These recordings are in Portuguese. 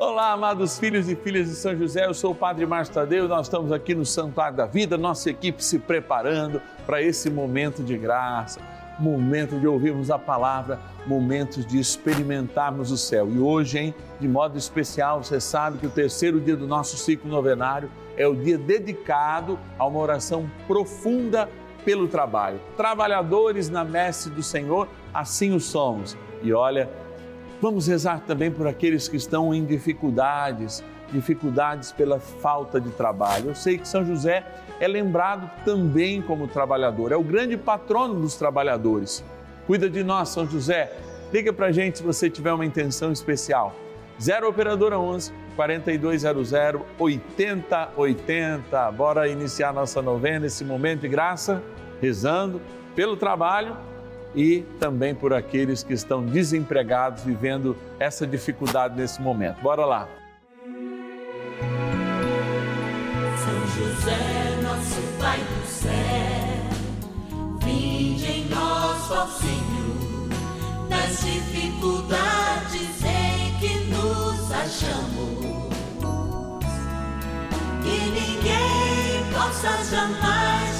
Olá, amados filhos e filhas de São José, eu sou o Padre Márcio Tadeu, nós estamos aqui no Santuário da Vida, nossa equipe se preparando para esse momento de graça, momento de ouvirmos a palavra, momentos de experimentarmos o céu. E hoje, hein, de modo especial, você sabe que o terceiro dia do nosso ciclo novenário é o dia dedicado a uma oração profunda pelo trabalho. Trabalhadores na messe do Senhor, assim o somos. E olha, Vamos rezar também por aqueles que estão em dificuldades, dificuldades pela falta de trabalho. Eu sei que São José é lembrado também como trabalhador, é o grande patrono dos trabalhadores. Cuida de nós, São José. Liga para gente se você tiver uma intenção especial. 0 Operadora 11 4200 8080. Bora iniciar nossa novena, esse momento de graça, rezando pelo trabalho e também por aqueles que estão desempregados, vivendo essa dificuldade nesse momento. Bora lá. São José, nosso Pai do céu, vinde em nós, ó Senhor, nas dificuldades em que nos achamos. Que ninguém possa jamais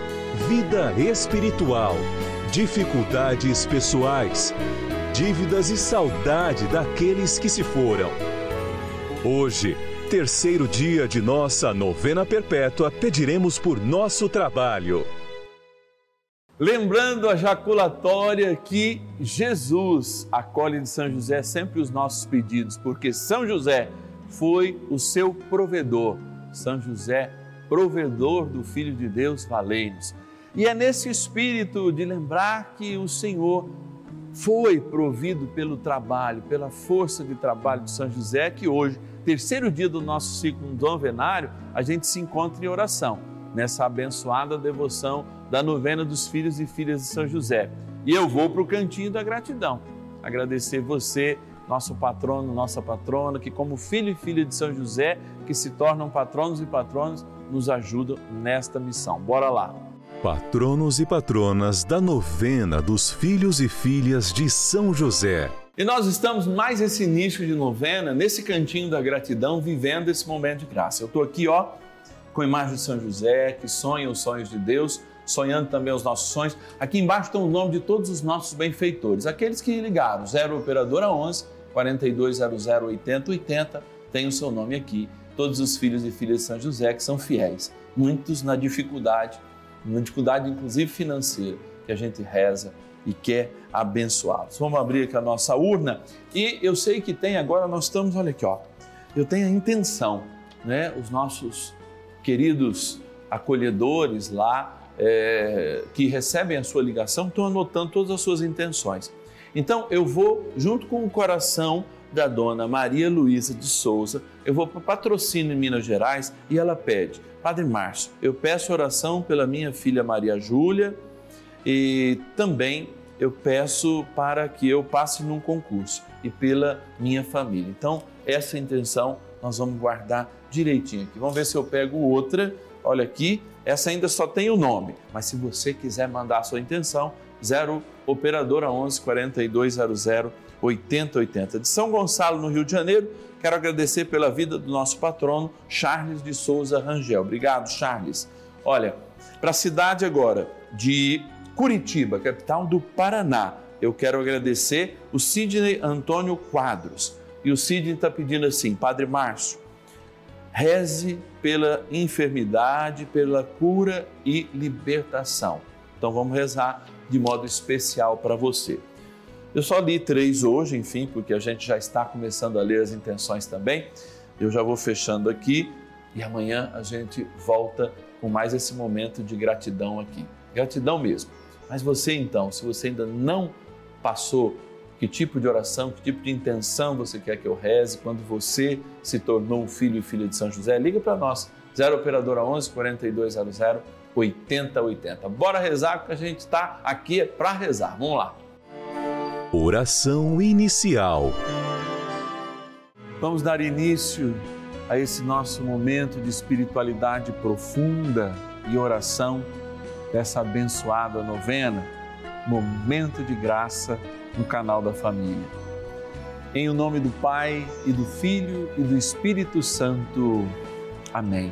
vida espiritual, dificuldades pessoais, dívidas e saudade daqueles que se foram. Hoje, terceiro dia de nossa novena perpétua, pediremos por nosso trabalho. Lembrando a jaculatória que Jesus acolhe de São José sempre os nossos pedidos, porque São José foi o seu provedor. São José, provedor do Filho de Deus, valei-nos. E é nesse espírito de lembrar que o Senhor foi provido pelo trabalho, pela força de trabalho de São José, que hoje, terceiro dia do nosso ciclo novenário, a gente se encontra em oração, nessa abençoada devoção da novena dos filhos e filhas de São José. E eu vou para o cantinho da gratidão, agradecer você, nosso patrono, nossa patrona, que como filho e filha de São José, que se tornam patronos e patronas, nos ajudam nesta missão. Bora lá! Patronos e patronas da novena dos filhos e filhas de São José. E nós estamos mais esse início de novena, nesse cantinho da gratidão, vivendo esse momento de graça. Eu estou aqui, ó, com a imagem de São José, que sonha os sonhos de Deus, sonhando também os nossos sonhos. Aqui embaixo estão o nome de todos os nossos benfeitores, aqueles que ligaram, 0 Operadora 11 4200 8080, tem o seu nome aqui. Todos os filhos e filhas de São José que são fiéis, muitos na dificuldade uma dificuldade inclusive financeira, que a gente reza e quer abençoá-los. Vamos abrir aqui a nossa urna e eu sei que tem agora, nós estamos, olha aqui, ó, eu tenho a intenção, né, os nossos queridos acolhedores lá, é, que recebem a sua ligação, estão anotando todas as suas intenções. Então eu vou, junto com o coração da dona Maria Luísa de Souza, eu vou para patrocínio em Minas Gerais e ela pede Padre Márcio, eu peço oração pela minha filha Maria Júlia e também eu peço para que eu passe num concurso e pela minha família. Então, essa intenção nós vamos guardar direitinho aqui. Vamos ver se eu pego outra. Olha aqui, essa ainda só tem o nome, mas se você quiser mandar a sua intenção, 0 operadora 11 4200 8080 de São Gonçalo, no Rio de Janeiro, Quero agradecer pela vida do nosso patrono, Charles de Souza Rangel. Obrigado, Charles. Olha, para a cidade agora de Curitiba, capital do Paraná, eu quero agradecer o Sidney Antônio Quadros. E o Sidney está pedindo assim, Padre Márcio, reze pela enfermidade, pela cura e libertação. Então vamos rezar de modo especial para você. Eu só li três hoje, enfim, porque a gente já está começando a ler as intenções também. Eu já vou fechando aqui e amanhã a gente volta com mais esse momento de gratidão aqui. Gratidão mesmo. Mas você então, se você ainda não passou que tipo de oração, que tipo de intenção você quer que eu reze quando você se tornou filho e filha de São José, liga para nós. 0 operadora 11 4200 8080. Bora rezar porque a gente está aqui para rezar. Vamos lá. Oração inicial. Vamos dar início a esse nosso momento de espiritualidade profunda e oração dessa abençoada novena, momento de graça no canal da família. Em o nome do Pai e do Filho e do Espírito Santo. Amém.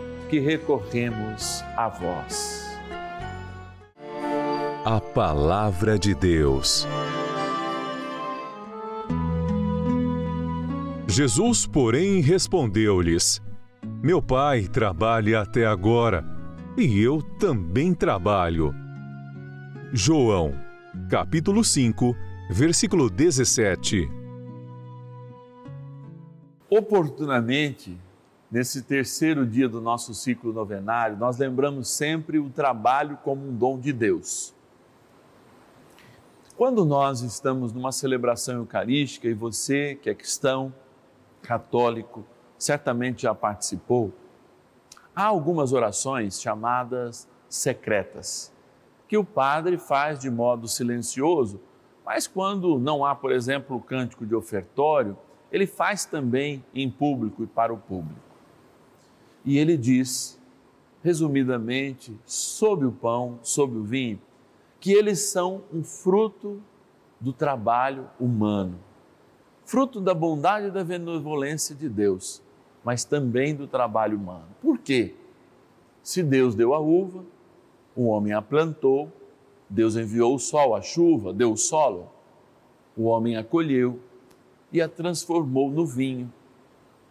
que recorremos a vós. A Palavra de Deus. Jesus, porém, respondeu-lhes: Meu pai trabalha até agora, e eu também trabalho. João, capítulo 5, versículo 17. Oportunamente, nesse terceiro dia do nosso ciclo novenário, nós lembramos sempre o trabalho como um dom de Deus. Quando nós estamos numa celebração eucarística e você, que é cristão, católico, certamente já participou, há algumas orações chamadas secretas que o padre faz de modo silencioso, mas quando não há, por exemplo, o cântico de ofertório, ele faz também em público e para o público. E ele diz, resumidamente, sobre o pão, sobre o vinho, que eles são um fruto do trabalho humano, fruto da bondade e da benevolência de Deus, mas também do trabalho humano. Por quê? Se Deus deu a uva, o homem a plantou, Deus enviou o sol, a chuva, deu o solo. O homem a colheu e a transformou no vinho.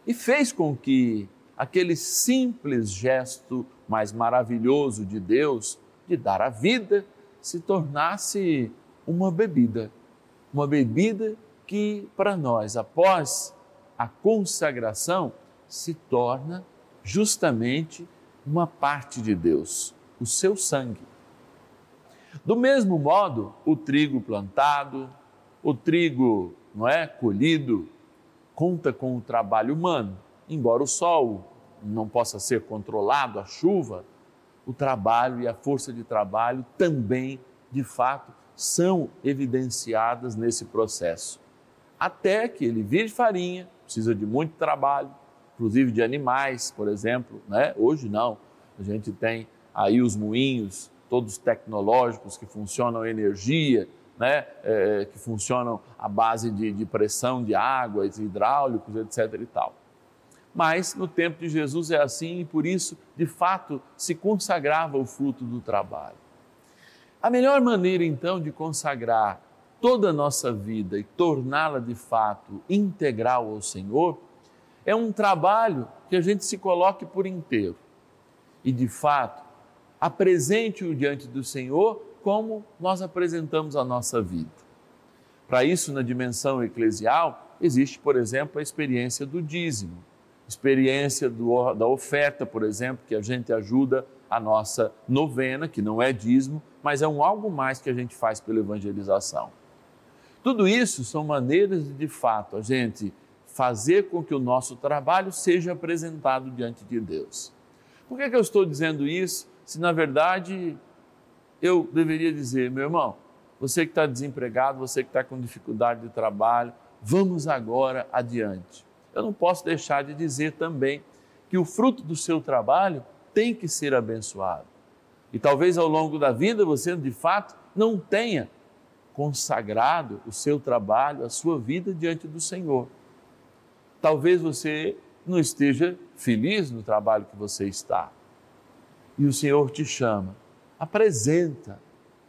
E fez com que aquele simples gesto mais maravilhoso de Deus, de dar a vida, se tornasse uma bebida. Uma bebida que, para nós, após a consagração, se torna justamente uma parte de Deus o seu sangue. Do mesmo modo, o trigo plantado, o trigo, não é, colhido, conta com o trabalho humano, embora o sol não possa ser controlado, a chuva, o trabalho e a força de trabalho também, de fato, são evidenciadas nesse processo. Até que ele vire farinha, precisa de muito trabalho, inclusive de animais, por exemplo, né? Hoje não. A gente tem aí os moinhos, todos tecnológicos que funcionam energia, né? É, que funcionam à base de, de pressão de águas, hidráulicos, etc. e tal. Mas no tempo de Jesus é assim e por isso, de fato, se consagrava o fruto do trabalho. A melhor maneira então de consagrar toda a nossa vida e torná-la de fato integral ao Senhor é um trabalho que a gente se coloque por inteiro e de fato apresente-o diante do Senhor como nós apresentamos a nossa vida. Para isso, na dimensão eclesial, existe, por exemplo, a experiência do dízimo experiência do, da oferta, por exemplo, que a gente ajuda a nossa novena, que não é dízimo, mas é um algo mais que a gente faz pela evangelização. Tudo isso são maneiras de, de fato, a gente fazer com que o nosso trabalho seja apresentado diante de Deus. Por que, que eu estou dizendo isso, se na verdade eu deveria dizer, meu irmão, você que está desempregado, você que está com dificuldade de trabalho, vamos agora adiante eu não posso deixar de dizer também que o fruto do seu trabalho tem que ser abençoado. E talvez ao longo da vida você, de fato, não tenha consagrado o seu trabalho, a sua vida diante do Senhor. Talvez você não esteja feliz no trabalho que você está. E o Senhor te chama, apresenta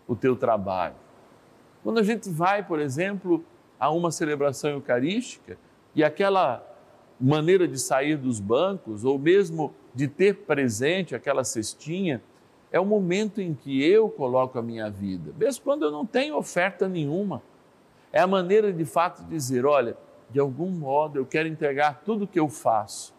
o teu trabalho. Quando a gente vai, por exemplo, a uma celebração eucarística e aquela maneira de sair dos bancos ou mesmo de ter presente aquela cestinha, é o momento em que eu coloco a minha vida, mesmo quando eu não tenho oferta nenhuma. É a maneira de fato de dizer: olha, de algum modo eu quero entregar tudo o que eu faço.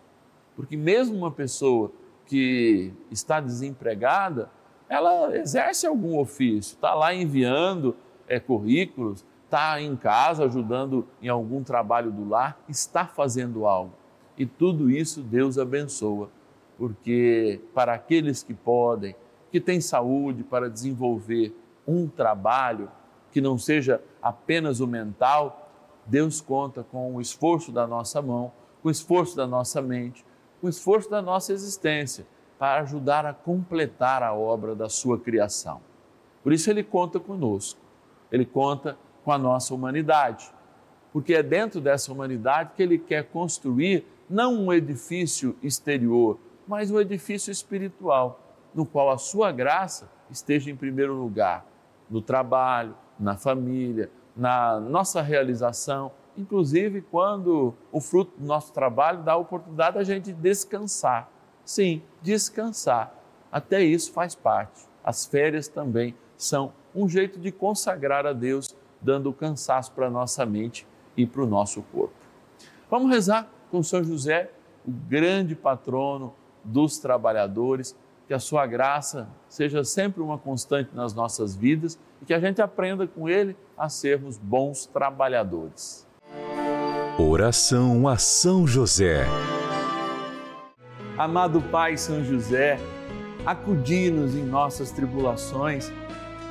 Porque mesmo uma pessoa que está desempregada, ela exerce algum ofício, está lá enviando é, currículos, está em casa ajudando em algum trabalho do lar, está fazendo algo. E tudo isso Deus abençoa, porque para aqueles que podem, que têm saúde para desenvolver um trabalho que não seja apenas o mental, Deus conta com o esforço da nossa mão, com o esforço da nossa mente, com o esforço da nossa existência para ajudar a completar a obra da sua criação. Por isso ele conta conosco. Ele conta com a nossa humanidade, porque é dentro dessa humanidade que ele quer construir não um edifício exterior, mas um edifício espiritual, no qual a sua graça esteja em primeiro lugar, no trabalho, na família, na nossa realização, inclusive quando o fruto do nosso trabalho dá a oportunidade a gente descansar. Sim, descansar. Até isso faz parte. As férias também são um jeito de consagrar a Deus dando cansaço para a nossa mente e para o nosso corpo. Vamos rezar com São José, o grande patrono dos trabalhadores, que a sua graça seja sempre uma constante nas nossas vidas e que a gente aprenda com ele a sermos bons trabalhadores. Oração a São José. Amado Pai São José, acudi-nos em nossas tribulações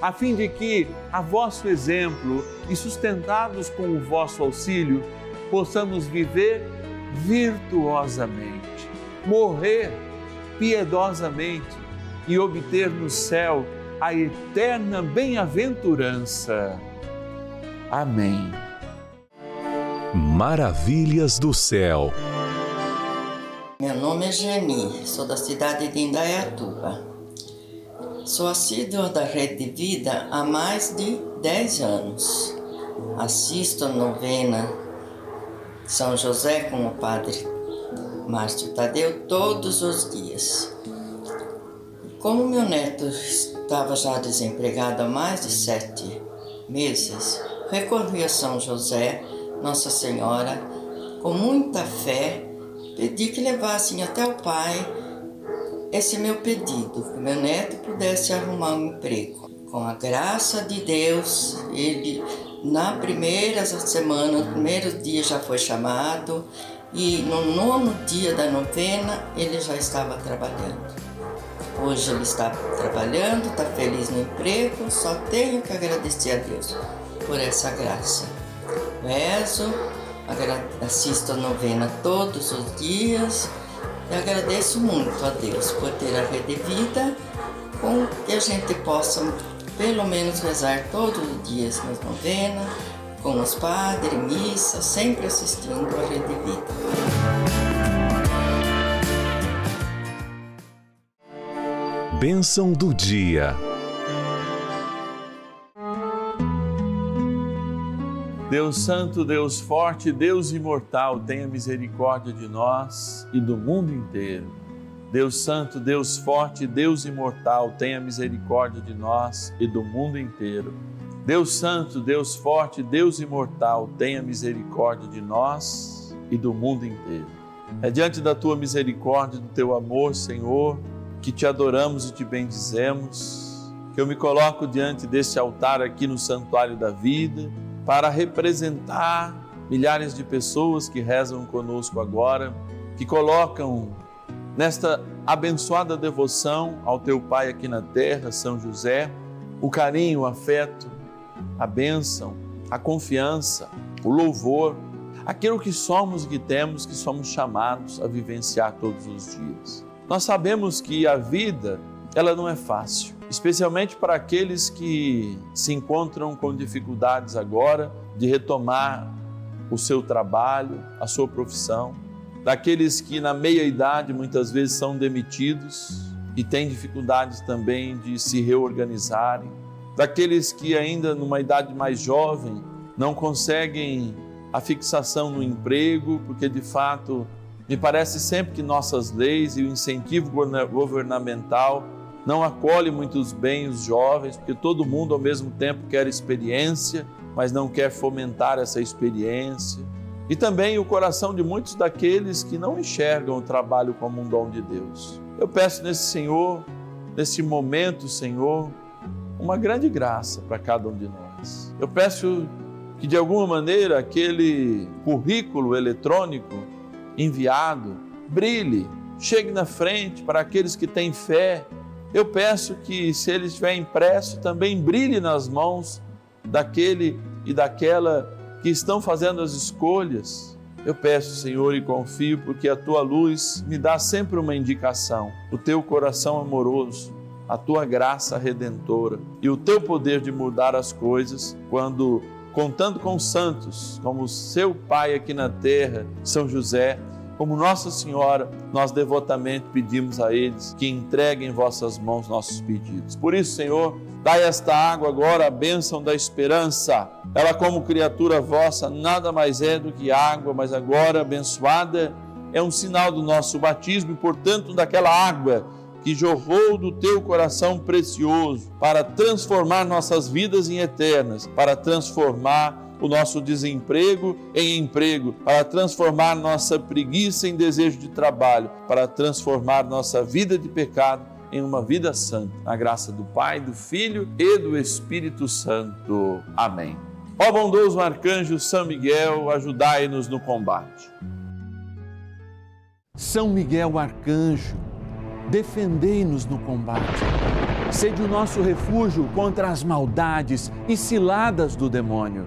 a fim de que, a vosso exemplo e sustentados com o vosso auxílio, possamos viver virtuosamente, morrer piedosamente e obter no céu a eterna bem-aventurança. Amém. Maravilhas do céu. Meu nome é Geni, sou da cidade de Indaiatuba. Sou assídua da Rede de Vida há mais de 10 anos. Assisto a novena São José com o Padre Márcio Tadeu todos os dias. Como meu neto estava já desempregado há mais de sete meses, recorri a São José, Nossa Senhora, com muita fé, pedi que levassem até o Pai esse meu pedido, que meu neto pudesse arrumar um emprego. Com a graça de Deus, ele na primeira semana, no primeiro dia já foi chamado e no nono dia da novena ele já estava trabalhando. Hoje ele está trabalhando, está feliz no emprego, só tenho que agradecer a Deus por essa graça. Rezo, assisto a novena todos os dias e agradeço muito a Deus por ter a rede vida com que a gente possa pelo menos rezar todos os dias nas novenas, com os padres, missa, sempre assistindo a rede vida. Bênção do dia. Deus Santo, Deus Forte, Deus Imortal, tenha misericórdia de nós e do mundo inteiro. Deus Santo, Deus Forte, Deus Imortal, tenha misericórdia de nós e do mundo inteiro. Deus Santo, Deus Forte, Deus Imortal, tenha misericórdia de nós e do mundo inteiro. É diante da tua misericórdia, do teu amor, Senhor, que te adoramos e te bendizemos, que eu me coloco diante desse altar aqui no Santuário da Vida para representar milhares de pessoas que rezam conosco agora, que colocam nesta abençoada devoção ao teu Pai aqui na terra, São José, o carinho, o afeto, a bênção, a confiança, o louvor, aquilo que somos e que temos, que somos chamados a vivenciar todos os dias. Nós sabemos que a vida, ela não é fácil, especialmente para aqueles que se encontram com dificuldades agora de retomar o seu trabalho, a sua profissão, daqueles que na meia idade muitas vezes são demitidos e têm dificuldades também de se reorganizarem, daqueles que ainda numa idade mais jovem não conseguem a fixação no emprego, porque de fato me parece sempre que nossas leis e o incentivo governamental não acolhe muitos bem os jovens, porque todo mundo ao mesmo tempo quer experiência, mas não quer fomentar essa experiência. E também o coração de muitos daqueles que não enxergam o trabalho como um dom de Deus. Eu peço nesse Senhor, nesse momento, Senhor, uma grande graça para cada um de nós. Eu peço que de alguma maneira aquele currículo eletrônico enviado, brilhe, chegue na frente para aqueles que têm fé. Eu peço que, se ele estiver impresso, também brilhe nas mãos daquele e daquela que estão fazendo as escolhas. Eu peço, Senhor, e confio, porque a tua luz me dá sempre uma indicação, o teu coração amoroso, a tua graça redentora e o teu poder de mudar as coisas quando contando com os santos, como seu pai aqui na terra, São José, como Nossa Senhora, nós devotamente pedimos a eles que entreguem em vossas mãos nossos pedidos. Por isso, Senhor, dai esta água agora a bênção da esperança. Ela, como criatura vossa, nada mais é do que água, mas agora abençoada é um sinal do nosso batismo e, portanto, daquela água que jorrou do teu coração precioso para transformar nossas vidas em eternas, para transformar o nosso desemprego em emprego, para transformar nossa preguiça em desejo de trabalho, para transformar nossa vida de pecado em uma vida santa. Na graça do Pai, do Filho e do Espírito Santo. Amém. Ó bondoso arcanjo São Miguel, ajudai-nos no combate. São Miguel arcanjo, defendei-nos no combate. Sede o nosso refúgio contra as maldades e ciladas do demônio.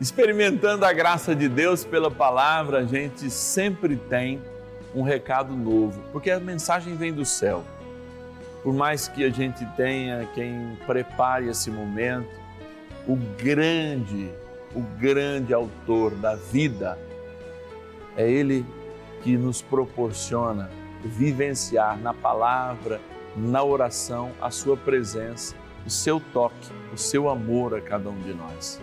Experimentando a graça de Deus pela palavra, a gente sempre tem um recado novo, porque a mensagem vem do céu. Por mais que a gente tenha quem prepare esse momento, o grande, o grande autor da vida, é Ele que nos proporciona vivenciar na palavra, na oração, a Sua presença, o seu toque, o seu amor a cada um de nós.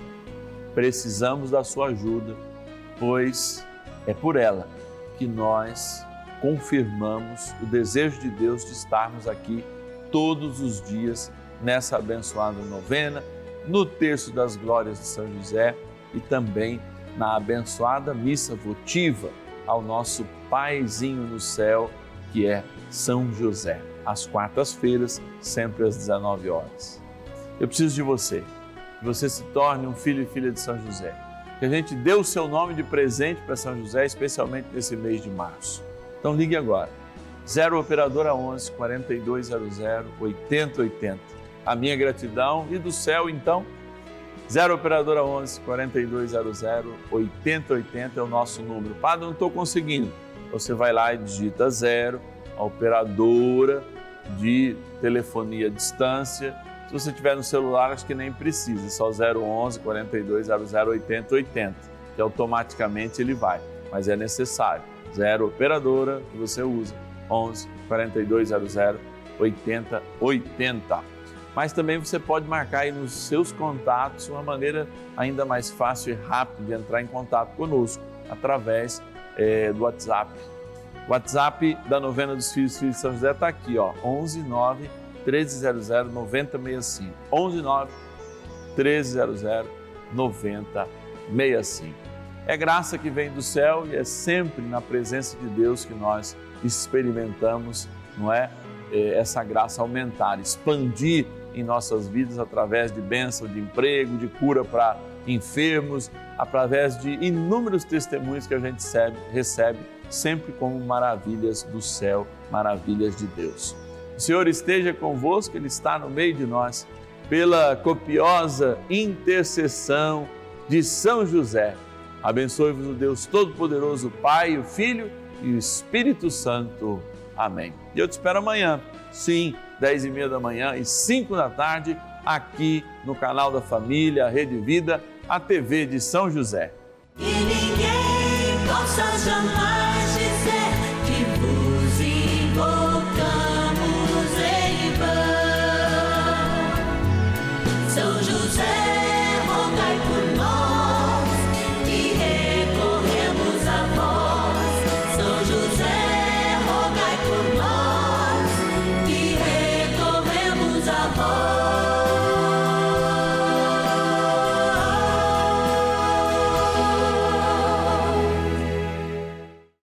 Precisamos da Sua ajuda, pois é por ela que nós confirmamos o desejo de Deus de estarmos aqui todos os dias nessa abençoada novena, no terço das glórias de São José e também na abençoada missa votiva ao nosso Paizinho no céu, que é São José, às quartas-feiras, sempre às 19 horas. Eu preciso de você, que você se torne um filho e filha de São José, que a gente dê o seu nome de presente para São José, especialmente nesse mês de março. Então ligue agora 0 Operadora 11 4200 8080. A minha gratidão e do céu então. 0 Operadora 11 4200 8080 é o nosso número. Padre, não estou conseguindo. Você vai lá e digita 0, a operadora de telefonia à distância. Se você tiver no celular, acho que nem precisa, só 011 4200 8080, que automaticamente ele vai, mas é necessário. 0 operadora que você usa 11 4200 8080. Mas também você pode marcar aí nos seus contatos uma maneira ainda mais fácil e rápida de entrar em contato conosco através é, do WhatsApp. O WhatsApp da novena dos Filhos Filhos de São José está aqui, ó, 11 9 1300 9065. 11 9 1300 9065. É graça que vem do céu e é sempre na presença de Deus que nós experimentamos, não é? é? Essa graça aumentar, expandir em nossas vidas através de bênção de emprego, de cura para enfermos, através de inúmeros testemunhos que a gente recebe, recebe sempre como maravilhas do céu, maravilhas de Deus. O Senhor esteja convosco, Ele está no meio de nós, pela copiosa intercessão de São José. Abençoe-vos o Deus Todo-Poderoso, Pai, o Filho e o Espírito Santo. Amém. E eu te espero amanhã, sim, 10 e meia da manhã e 5 da tarde, aqui no canal da Família, Rede Vida, a TV de São José. E ninguém possa jamais